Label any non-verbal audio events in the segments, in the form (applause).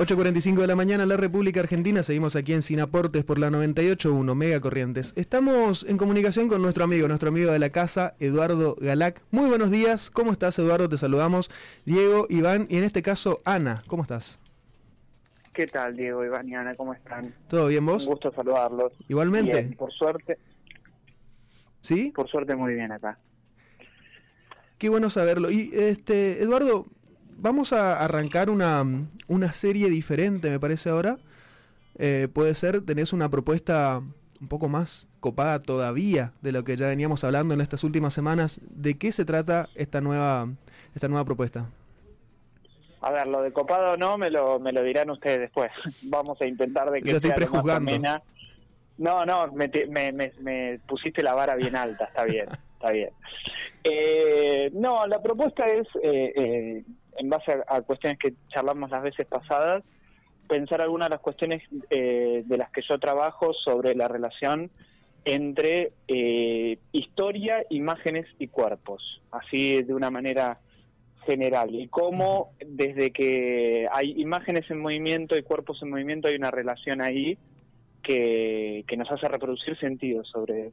8.45 de la mañana, la República Argentina. Seguimos aquí en Sinaportes por la 98.1 Mega Corrientes. Estamos en comunicación con nuestro amigo, nuestro amigo de la casa, Eduardo Galac. Muy buenos días. ¿Cómo estás, Eduardo? Te saludamos. Diego, Iván y en este caso, Ana. ¿Cómo estás? ¿Qué tal, Diego, Iván y Ana? ¿Cómo están? ¿Todo bien vos? Un gusto saludarlos. Igualmente. Bien, por suerte. ¿Sí? Por suerte, muy bien acá. Qué bueno saberlo. Y, este, Eduardo, vamos a arrancar una, una serie diferente, me parece ahora. Eh, puede ser, tenés una propuesta un poco más copada todavía de lo que ya veníamos hablando en estas últimas semanas. ¿De qué se trata esta nueva, esta nueva propuesta? A ver, lo de copado o no me lo, me lo dirán ustedes después. (laughs) Vamos a intentar de que Yo estoy sea más prejuzgando. No, no, me, te- me, me- me pusiste la vara bien alta, está bien, está bien. (laughs) Eh, no, la propuesta es, eh, eh, en base a, cuestiones que charlamos las veces pasadas, pensar algunas de las cuestiones eh, de las que yo trabajo sobre la relación entre eh, historia, imágenes y cuerpos, así de una manera general, y cómo desde que hay imágenes en movimiento y cuerpos en movimiento hay una relación ahí que, nos hace reproducir sentidos sobre,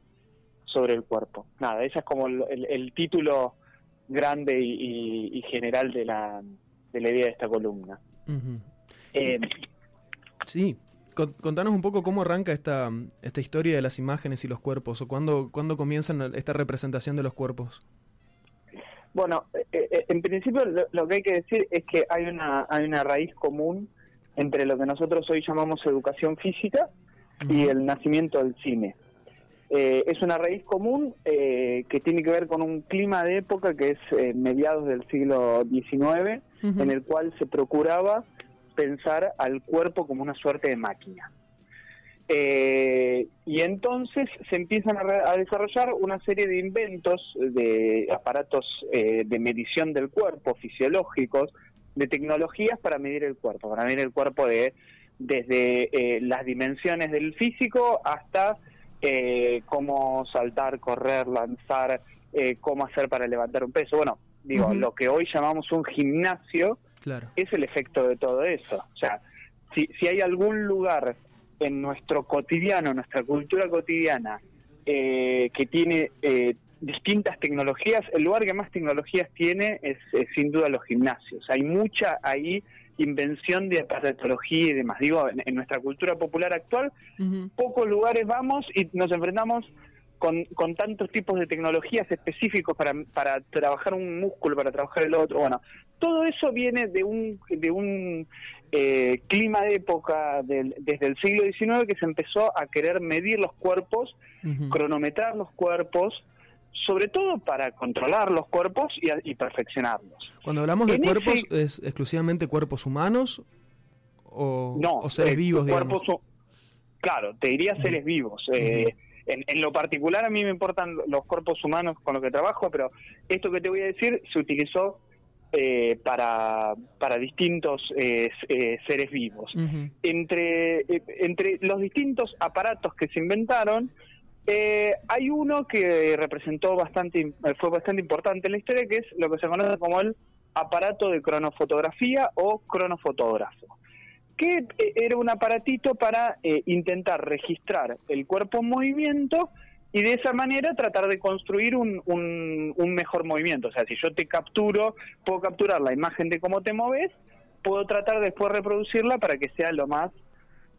sobre el cuerpo. Nada, ese es como el- el título grande y, y- y general de la, de la idea de esta columna. Eh, Sí, Con- contanos un poco cómo arranca esta, esta historia de las imágenes y los cuerpos, o cuándo, cuándo comienzan esta representación de los cuerpos. Bueno, eh, eh, en principio lo, lo que hay que decir es que hay una, hay una raíz común entre lo que nosotros hoy llamamos educación física y el nacimiento del cine. Eh, es una raíz común eh, que tiene que ver con un clima de época que es eh, mediados del siglo XIX, en el cual se procuraba pensar al cuerpo como una suerte de máquina. Eh, y entonces se empiezan a, re- a desarrollar una serie de inventos, de aparatos eh, de medición del cuerpo, fisiológicos, de tecnologías para medir el cuerpo, para medir el cuerpo de desde eh, las dimensiones del físico hasta eh, cómo saltar, correr, lanzar, eh, cómo hacer para levantar un peso. Bueno, digo, lo que hoy llamamos un gimnasio, Claro. es el efecto de todo eso. O sea, si, si hay algún lugar en nuestro cotidiano, nuestra cultura cotidiana, eh, que tiene eh, distintas tecnologías, el lugar que más tecnologías tiene es, sin duda los gimnasios. Hay mucha ahí invención de aparatología y demás. Digo, en, en nuestra cultura popular actual, pocos lugares vamos y nos enfrentamos con, con tantos tipos de tecnologías específicos para, para trabajar un músculo, para trabajar el otro. Bueno, todo eso viene de un, de un eh, clima de época del- desde el siglo XIX que se empezó a querer medir los cuerpos, cronometrar los cuerpos, sobre todo para controlar los cuerpos y, y perfeccionarlos. Cuando hablamos de cuerpos, ese- ¿es exclusivamente cuerpos humanos o, No, o seres eh, vivos, cuerpos claro, te diría seres vivos. Eh, en, en lo particular a mí me importan los cuerpos humanos con los que trabajo, pero esto que te voy a decir se utilizó eh, para, para distintos eh, eh, seres vivos. Entre, eh, entre los distintos aparatos que se inventaron, eh, hay uno que representó bastante, eh, fue bastante importante en la historia, que es lo que se conoce como el aparato de cronofotografía o cronofotógrafo, que eh, era un aparatito para eh, intentar registrar el cuerpo en movimiento y de esa manera tratar de construir un, un, un mejor movimiento. O sea, si yo te capturo, puedo capturar la imagen de cómo te moves, puedo tratar después reproducirla para que sea lo más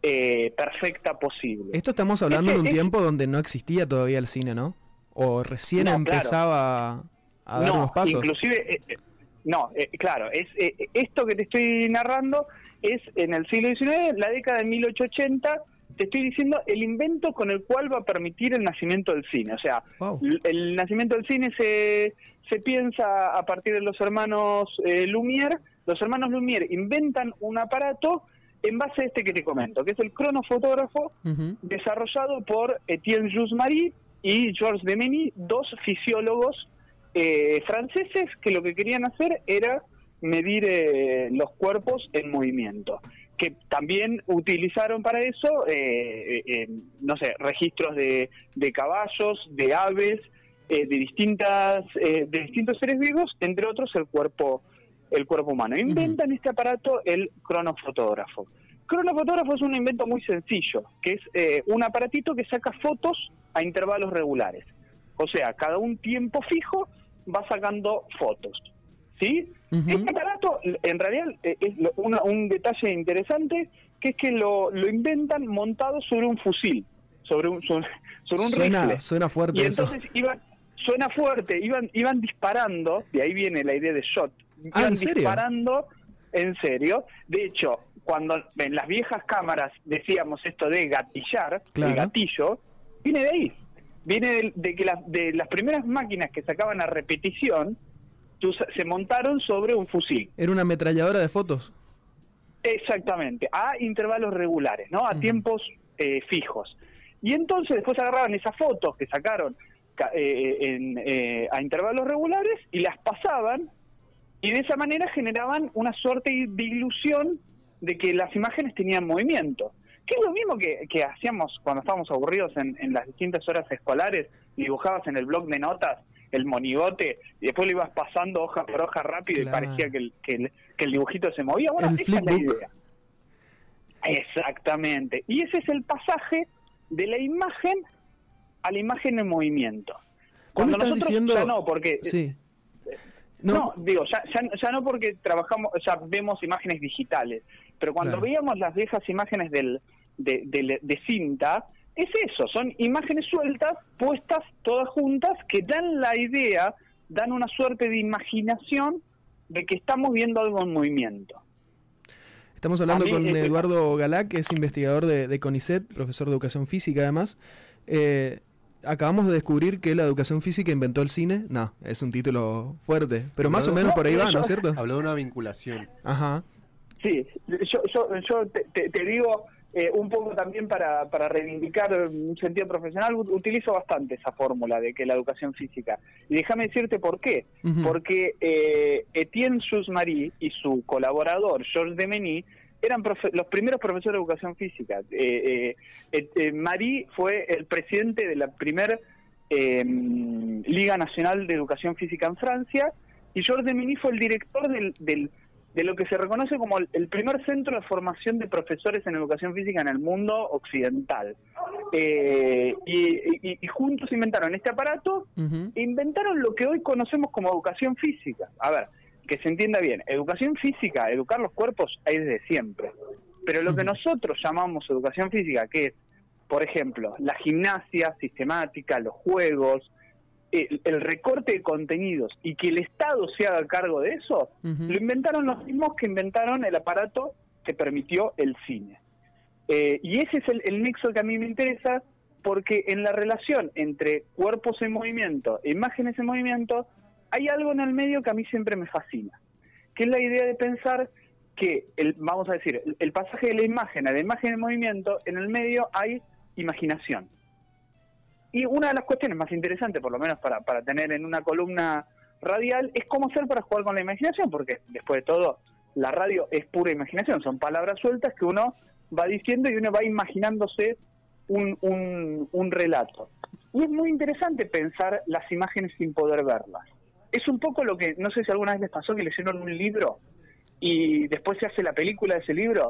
eh, perfecta posible. Esto estamos hablando Ese- en un tiempo donde no existía todavía el cine, ¿no? O recién No, claro. empezaba a dar no, unos pasos. inclusive, eh, eh, no, eh, claro, es eh, esto que te estoy narrando es en el siglo XIX, la década de 1880, te estoy diciendo el invento con el cual va a permitir el nacimiento del cine. O sea, Wow. el nacimiento del cine se, se piensa a partir de los hermanos eh, Lumière. Los hermanos Lumière inventan un aparato en base a este que te comento, que es el cronofotógrafo, Ujú. desarrollado por Etienne Jules Marie y Georges Demeny, dos fisiólogos eh, franceses que lo que querían hacer era medir eh, los cuerpos en movimiento, que también utilizaron para eso, eh, eh, no sé, registros de, de caballos, de aves, eh, de distintas, eh, de distintos seres vivos, entre otros el cuerpo el cuerpo humano. Inventan este aparato el cronofotógrafo. Cronofotógrafo es un invento muy sencillo, que es eh, un aparatito que saca fotos a intervalos regulares. O sea, cada un tiempo fijo va sacando fotos. ¿Sí? Este aparato, en realidad, eh, es un detalle interesante, que es que lo, inventan montado sobre un fusil, sobre un, sobre, un suena, Suena fuerte y entonces Iban, suena fuerte, iban, iban disparando, de ahí viene la idea de shot, ah, iban disparando en serio. De hecho, cuando en las viejas cámaras decíamos esto de gatillar, el gatillo, viene de ahí. Viene de, que de las primeras máquinas que sacaban a repetición, se montaron sobre un fusil. Era una ametralladora de fotos. Exactamente, a intervalos regulares, ¿no? A tiempos eh, fijos. Y entonces después agarraban esas fotos que sacaron eh, eh, a intervalos regulares y las pasaban y de esa manera generaban una suerte de ilusión de que las imágenes tenían movimiento. Que es lo mismo que, hacíamos cuando estábamos aburridos en, las distintas horas escolares, dibujabas en el blog de notas el monigote y después lo ibas pasando hoja por hoja rápido y parecía que el, que, el, dibujito se movía. Bueno, esa es la idea. Exactamente. Y ese es el pasaje de la imagen a la imagen en movimiento. Cuando nosotros diciendo... ya no, porque sí. No, digo, ya, ya, no porque trabajamos, ya vemos imágenes digitales, pero cuando veíamos las viejas imágenes del, de, de, cinta, es eso, son imágenes sueltas, puestas todas juntas, que dan la idea, dan una suerte de imaginación de que estamos viendo algo en movimiento. Estamos hablando con Eduardo Galá, que es investigador de, de, CONICET, profesor de educación física además. Eh, acabamos de descubrir que la educación física inventó el cine. No, es un título fuerte, pero más o menos por ahí va, ¿no es cierto? Habló de una vinculación. Ajá. Sí, yo, yo, te, digo eh, un poco también para, para reivindicar un sentido profesional, utilizo bastante esa fórmula de que la educación física. Y déjame decirte por qué. Porque eh, Etienne Susmarie y su colaborador, Georges Demeny, eran los primeros profesores de educación física. Eh, eh, eh, Marí fue el presidente de la primera em, Liga Nacional de Educación Física en Francia y Georges Demeny fue el director del, de lo que se reconoce como el, primer centro de formación de profesores en educación física en el mundo occidental. y, juntos inventaron este aparato e inventaron lo que hoy conocemos como educación física. A ver, que se entienda bien, educación física, educar los cuerpos hay desde siempre. Pero lo que nosotros llamamos educación física, que es, por ejemplo, la gimnasia sistemática, los juegos, el, recorte de contenidos y que el Estado se haga cargo de eso, lo inventaron los mismos que inventaron el aparato que permitió el cine. Eh, y ese es el, el nexo que a mí me interesa porque en la relación entre cuerpos en movimiento e imágenes en movimiento hay algo en el medio que a mí siempre me fascina, que es la idea de pensar que, el, vamos a decir, el, pasaje de la imagen a la imagen en movimiento, en el medio hay imaginación. Y una de las cuestiones más interesantes, por lo menos para, para tener en una columna radial, es cómo hacer para jugar con la imaginación, porque después de todo, la radio es pura imaginación, son palabras sueltas que uno va diciendo y uno va imaginándose un, un, un relato. Y es muy interesante pensar las imágenes sin poder verlas es un poco lo que, no sé si alguna vez les pasó que leyeron un libro y después se hace la película de ese libro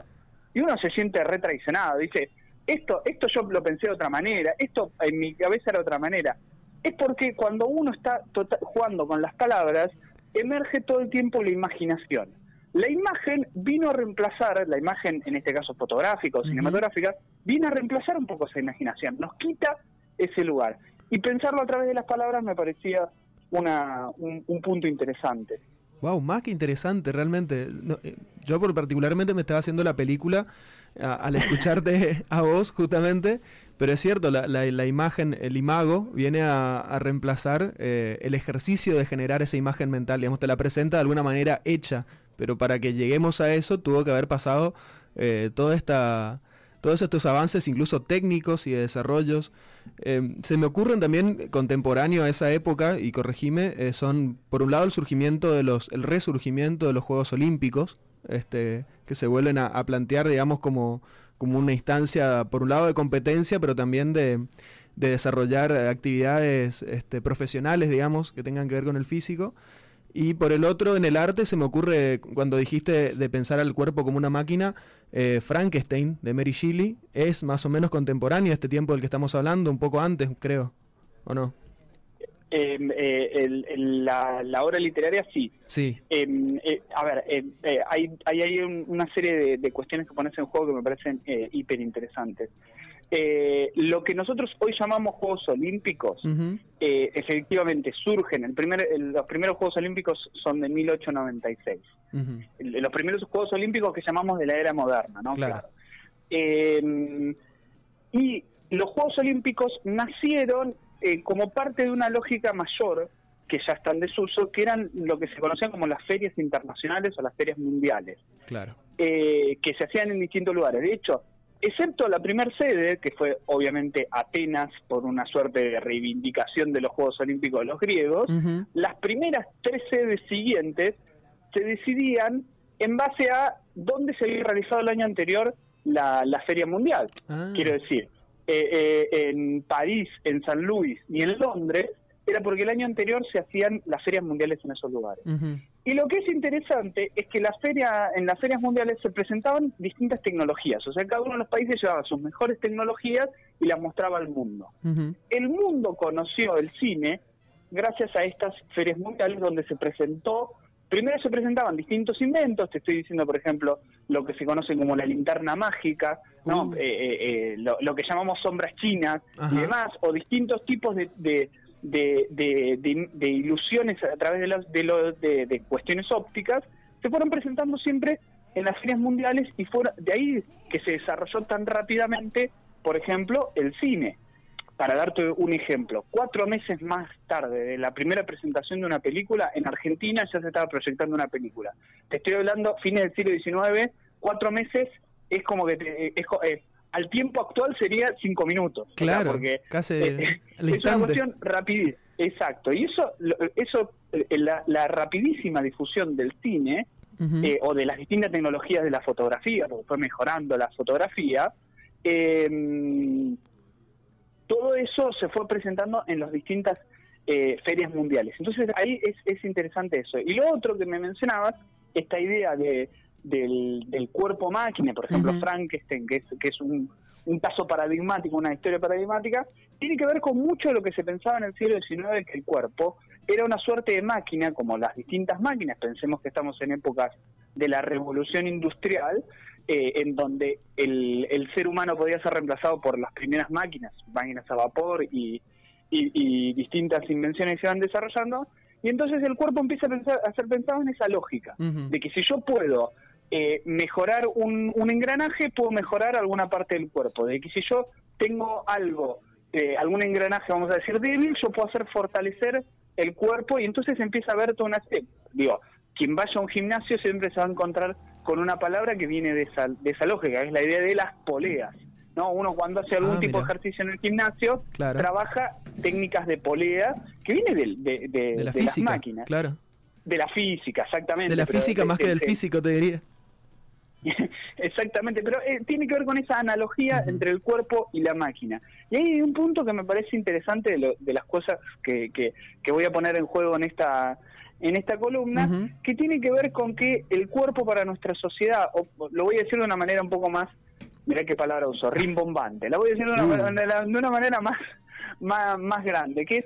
y uno se siente retraicionado, dice, esto, esto yo lo pensé de otra manera, esto en mi cabeza era de otra manera. Es porque cuando uno está tota-, jugando con las palabras, emerge todo el tiempo la imaginación. La imagen vino a reemplazar, la imagen en este caso fotográfica o cinematográfica, vino a reemplazar un poco esa imaginación, nos quita ese lugar. Y pensarlo a través de las palabras me parecía una, un, punto interesante. Wow, más que interesante, realmente. Eh, yo por particularmente me estaba haciendo la película al escucharte (laughs) a vos, justamente, pero es cierto, la, la, imagen, el imago, viene a, reemplazar eh, el ejercicio de generar esa imagen mental, digamos, te la presenta de alguna manera hecha, pero para que lleguemos a eso tuvo que haber pasado eh, toda esta todos estos avances, incluso técnicos y de desarrollos, eh, se me ocurren también contemporáneo a esa época, y corregime, eh, son por un lado el surgimiento de los, el resurgimiento de los Juegos Olímpicos, este, que se vuelven a, plantear, digamos, como, como una instancia, por un lado de competencia, pero también de, de desarrollar actividades este, profesionales, digamos, que tengan que ver con el físico. Y por el otro, en el arte, se me ocurre, cuando dijiste de pensar al cuerpo como una máquina, eh, Frankenstein, de Mary Shelley, es más o menos contemporáneo a este tiempo del que estamos hablando, un poco antes, creo, ¿o no? Em, eh, la, obra literaria sí. Sí. Em, eh, a ver, em, eh, hay, hay, hay una serie de, cuestiones que pones en juego que me parecen hiper interesantes. Lo que nosotros hoy llamamos Juegos Olímpicos, efectivamente surgen. El primer, los primeros Juegos Olímpicos son de 1896. Los primeros Juegos Olímpicos que llamamos de la era moderna, ¿no? Claro. y los Juegos Olímpicos nacieron eh, como parte de una lógica mayor que ya está en desuso, que eran lo que se conocían como las ferias internacionales o las ferias mundiales, claro. Eh, que se hacían en distintos lugares. De hecho, excepto la primera sede, que fue obviamente Atenas por una suerte de reivindicación de los Juegos Olímpicos de los griegos, las primeras tres sedes siguientes se decidían en base a dónde se había realizado el año anterior la, feria mundial. Ah. Quiero decir, eh, eh, en París, en San Luis y en Londres, era porque el año anterior se hacían las ferias mundiales en esos lugares. Y lo que es interesante es que la feria, en las ferias mundiales se presentaban distintas tecnologías, o sea, cada uno de los países llevaba sus mejores tecnologías y las mostraba al mundo. El mundo conoció el cine gracias a estas ferias mundiales donde se presentó primero se presentaban distintos inventos, te estoy diciendo, por ejemplo, lo que se conoce como la linterna mágica, ¿no? Uh. Eh, eh, eh, lo, que llamamos sombras chinas y demás, o distintos tipos de, de, ilusiones a través de, de, cuestiones ópticas, se fueron presentando siempre en las ferias mundiales y fueron de ahí que se desarrolló tan rápidamente, por ejemplo, el cine para darte un ejemplo, cuatro meses más tarde de la primera presentación de una película, en Argentina ya se estaba proyectando una película. Te estoy hablando fines del siglo XIX, cuatro meses es como que eh, al tiempo actual sería cinco minutos. Claro, porque casi es una cuestión rapidísima. Exacto, y eso, eso eh, la, rapidísima difusión del cine eh, o de las distintas tecnologías de la fotografía, porque fue mejorando la fotografía, eh, todo eso se fue presentando en las distintas eh, ferias mundiales. Entonces ahí es, interesante eso. Y lo otro que me mencionabas, esta idea de, del, cuerpo máquina, por ejemplo, Frankenstein, que es, que es un, un caso paradigmático, una historia paradigmática, tiene que ver con mucho de lo que se pensaba en el siglo XIX, que el cuerpo era una suerte de máquina, como las distintas máquinas, pensemos que estamos en épocas de la revolución industrial, eh, en donde el, el, ser humano podía ser reemplazado por las primeras máquinas, máquinas a vapor y, y, distintas invenciones que se van desarrollando, y entonces el cuerpo empieza a, pensar, a ser pensado en esa lógica, de que si yo puedo eh, mejorar un, un, engranaje, puedo mejorar alguna parte del cuerpo, de que si yo tengo algo, eh, algún engranaje, vamos a decir, débil, yo puedo hacer fortalecer el cuerpo y entonces empieza a ver toda una... Digo, quien vaya a un gimnasio siempre se va a encontrar con una palabra que viene de esa, de esa lógica, que es la idea de las poleas. ¿no? Uno cuando hace algún ah, tipo de ejercicio en el gimnasio trabaja técnicas de polea que viene de, de, la física, las máquinas. Claro. De la física, exactamente. De la física más que del físico, te diría. (laughs) Exactamente, pero eh, tiene que ver con esa analogía entre el cuerpo y la máquina. Y hay un punto que me parece interesante de, de las cosas que, que, que, voy a poner en juego en esta en esta columna, que tiene que ver con que el cuerpo para nuestra sociedad, o, lo voy a decir de una manera un poco más, mirá qué palabra uso, rimbombante, la voy a decir de una, (laughs) uh. de una manera más, más, más, grande, que es,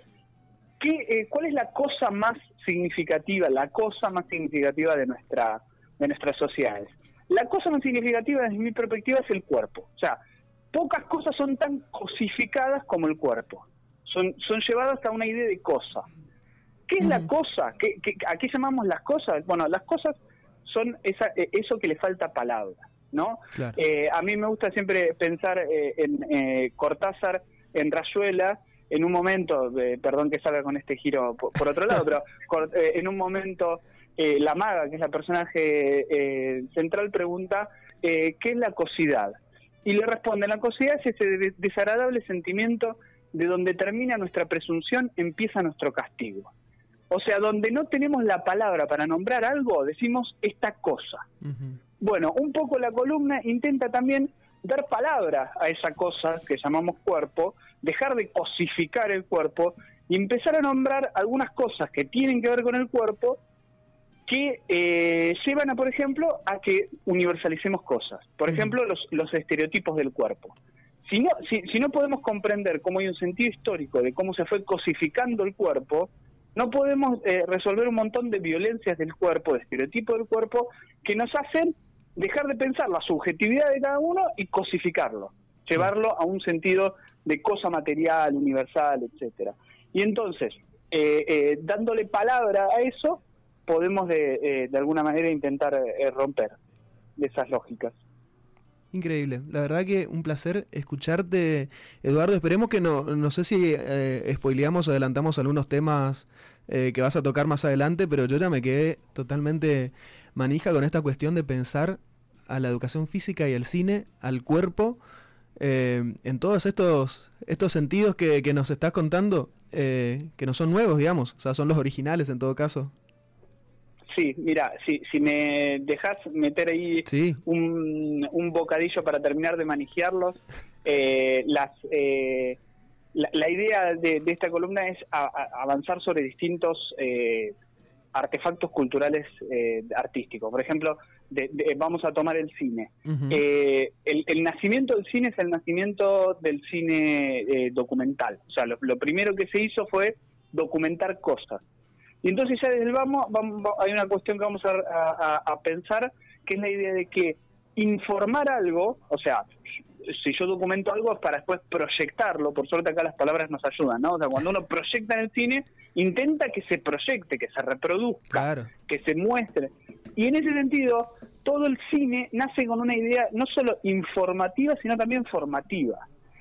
que, eh, ¿cuál es la cosa más significativa, la cosa más significativa de, nuestra, de nuestras sociedades? La cosa más significativa desde mi perspectiva es el cuerpo. O sea, pocas cosas son tan cosificadas como el cuerpo. Son, son llevadas a una idea de cosa. ¿Qué es la cosa? ¿Qué, a qué llamamos las cosas? Bueno, las cosas son esa, eh, eso que le falta palabra, ¿no? Eh, a mí me gusta siempre pensar eh, en Cortázar, en Rayuela, en un momento, perdón que salga con este giro por, otro lado, (laughs) pero en un momento la maga, que es la personaje central, pregunta, ¿qué es la cosidad? Y le responde, la cosidad es ese desagradable sentimiento de donde termina nuestra presunción, empieza nuestro castigo. O sea, donde no tenemos la palabra para nombrar algo, decimos esta cosa. Bueno, un poco la columna intenta también dar palabra a esa cosa que llamamos cuerpo, dejar de cosificar el cuerpo y empezar a nombrar algunas cosas que tienen que ver con el cuerpo que eh, llevan a, por ejemplo, a que universalicemos cosas. Por ejemplo, los, los estereotipos del cuerpo. Si no, si, si no podemos comprender cómo hay un sentido histórico de cómo se fue cosificando el cuerpo, no podemos eh, resolver un montón de violencias del cuerpo, de estereotipos del cuerpo, que nos hacen dejar de pensar la subjetividad de cada uno y cosificarlo, llevarlo a un sentido de cosa material, universal, etcétera. Y entonces, eh, eh, dándole palabra a eso, podemos de, de alguna manera intentar romper esas lógicas. Increíble, la verdad que un placer escucharte, Eduardo. Esperemos que no, no sé si eh, spoileamos o adelantamos algunos temas eh, que vas a tocar más adelante, pero yo ya me quedé totalmente manija con esta cuestión de pensar a la educación física y al cine, al cuerpo, eh, en todos estos, estos sentidos que, que nos estás contando, eh, que no son nuevos, digamos, o sea, son los originales en todo caso. Sí, mira, si, si me dejas meter ahí un, un, bocadillo para terminar de manejarlos, eh, las, eh, la, idea de, esta columna es avanzar sobre distintos eh, artefactos culturales artísticos. Por ejemplo, vamos a tomar el cine. el, el, nacimiento del cine es el nacimiento del cine documental. O sea, lo, lo primero que se hizo fue documentar cosas. Y entonces ya desde el vamos, hay una cuestión que vamos a, pensar, que es la idea de que informar algo, o sea, si yo documento algo es para después proyectarlo, por suerte acá las palabras nos ayudan, ¿no? O sea, cuando uno proyecta en el cine, intenta que se proyecte, que se reproduzca, que se muestre. Y en ese sentido, todo el cine nace con una idea no solo informativa, sino también formativa.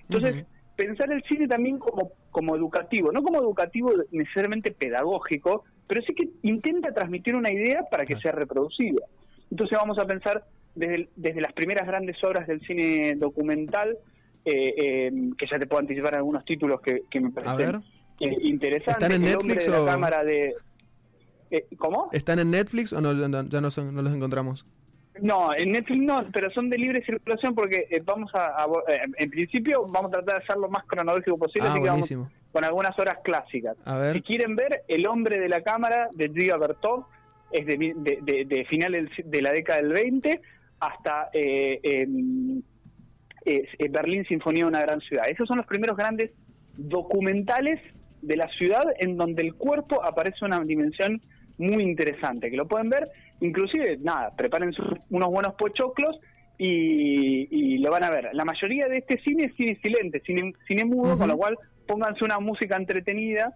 Entonces, pensar el cine también como, como educativo, no como educativo necesariamente pedagógico, pero sí que intenta transmitir una idea para que sea reproducida. Entonces vamos a pensar desde, desde las primeras grandes obras del cine documental, eh, em, que ya te puedo anticipar algunos títulos que, me parecen eh, interesantes. ¿Están en Netflix o...? cámara de... Eh, ¿Cómo? ¿Están en Netflix o no, ya no, son, no los encontramos? No, en Netflix no, pero son de libre circulación porque vamos a, en principio vamos a tratar de hacer lo más cronológico posible, ah, buenísimo con algunas horas clásicas. Si quieren ver, El hombre de la cámara de Giga Bertov es de, de, de, finales de la década del 20 hasta eh, eh, Berlín Sinfonía de una gran ciudad. Esos son los primeros grandes documentales de la ciudad en donde el cuerpo aparece una dimensión muy interesante, que lo pueden ver, inclusive, nada, preparen unos buenos pochoclos y, y, lo van a ver. La mayoría de este cine es cine silente, cine, cine mudo, con lo cual pónganse una música entretenida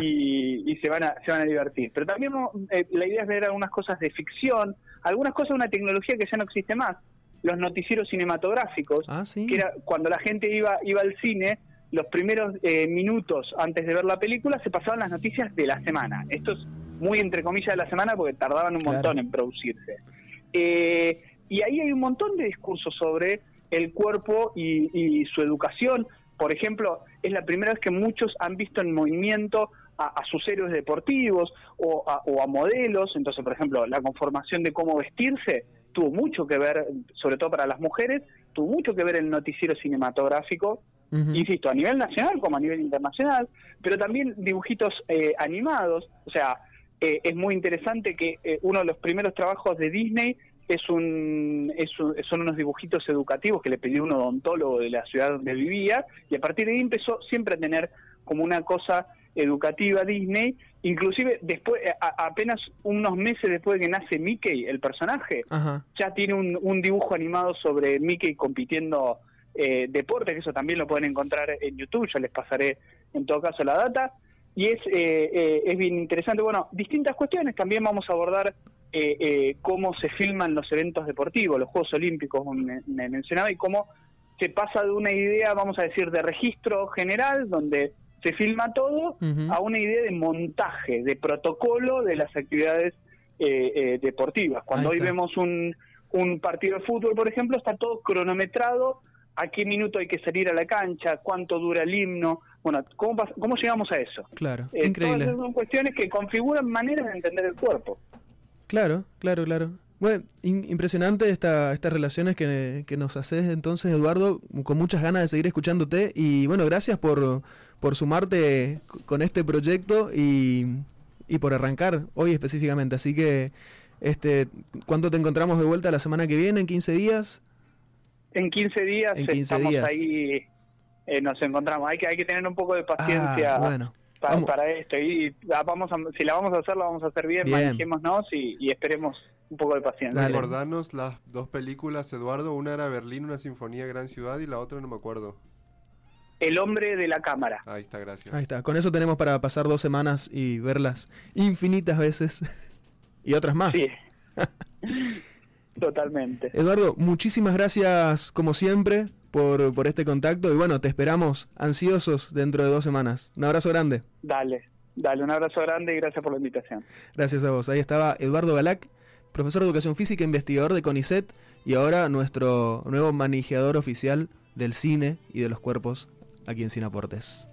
y, se van a se van a divertir. Pero también eh, la idea es ver algunas cosas de ficción, algunas cosas de una tecnología que ya no existe más, los noticieros cinematográficos, ah, que era cuando la gente iba iba al cine, los primeros eh, minutos antes de ver la película se pasaban las noticias de la semana. Esto es muy entre comillas de la semana porque tardaban un montón en producirse. Eh, y ahí hay un montón de discursos sobre el cuerpo y su educación, por ejemplo, es la primera vez que muchos han visto en movimiento a, sus héroes deportivos o a, modelos. Entonces, por ejemplo, la conformación de cómo vestirse tuvo mucho que ver, sobre todo para las mujeres, tuvo mucho que ver el noticiero cinematográfico, insisto, a nivel nacional como a nivel internacional, pero también dibujitos eh, animados. O sea, eh, es muy interesante que eh, uno de los primeros trabajos de Disney es un, son unos dibujitos educativos que le pidió un odontólogo de la ciudad donde vivía y a partir de ahí empezó siempre a tener como una cosa educativa Disney, inclusive después, apenas unos meses después de que nace Mickey, el personaje, ya tiene un, dibujo animado sobre Mickey compitiendo eh, deporte, que eso también lo pueden encontrar en YouTube, yo les pasaré en todo caso la data, y es, eh, eh, es bien interesante. Bueno, distintas cuestiones, también vamos a abordar eh, cómo se filman los eventos deportivos, los Juegos Olímpicos, me, mencionaba, y cómo se pasa de una idea, vamos a decir, de registro general, donde se filma todo, a una idea de montaje, de protocolo de las actividades eh, deportivas. Cuando hoy vemos un, un partido de fútbol, por ejemplo, está todo cronometrado, a qué minuto hay que salir a la cancha, cuánto dura el himno, bueno, ¿cómo, cómo llegamos a eso? Claro, increíble. Todas son cuestiones que configuran maneras de entender el cuerpo. Claro, claro, claro. Bueno, impresionante esta, estas relaciones que, que, nos haces entonces, Eduardo, con muchas ganas de seguir escuchándote y bueno, gracias por, por sumarte con este proyecto y, y por arrancar hoy específicamente. Así que, este, ¿cuándo te encontramos de vuelta la semana que viene? ¿En 15 días? En 15 días En 15 estamos días. ahí, eh, nos encontramos. Hay que, hay que tener un poco de paciencia Ah, bueno. para, vamos. para esto. Y vamos a, si la vamos a hacer, la vamos a hacer bien, Bien. manejémonos y, y esperemos un poco de paciencia. Dale. Recordanos las dos películas, Eduardo. Una era Berlín, una sinfonía gran ciudad, y la otra no me acuerdo. El hombre de la cámara. Ahí está, gracias. Ahí está. Con eso tenemos para pasar dos semanas y verlas infinitas veces. (laughs) y otras más. Sí. (laughs) Totalmente. Eduardo, muchísimas gracias como siempre por, por este contacto y bueno, te esperamos ansiosos dentro de dos semanas. Un abrazo grande. Dale, dale, un abrazo grande y gracias por la invitación. Gracias a vos. Ahí estaba Eduardo Galac, profesor de educación física, investigador de CONICET y ahora nuestro nuevo manejador oficial del cine y de los cuerpos aquí en Sin Aportes.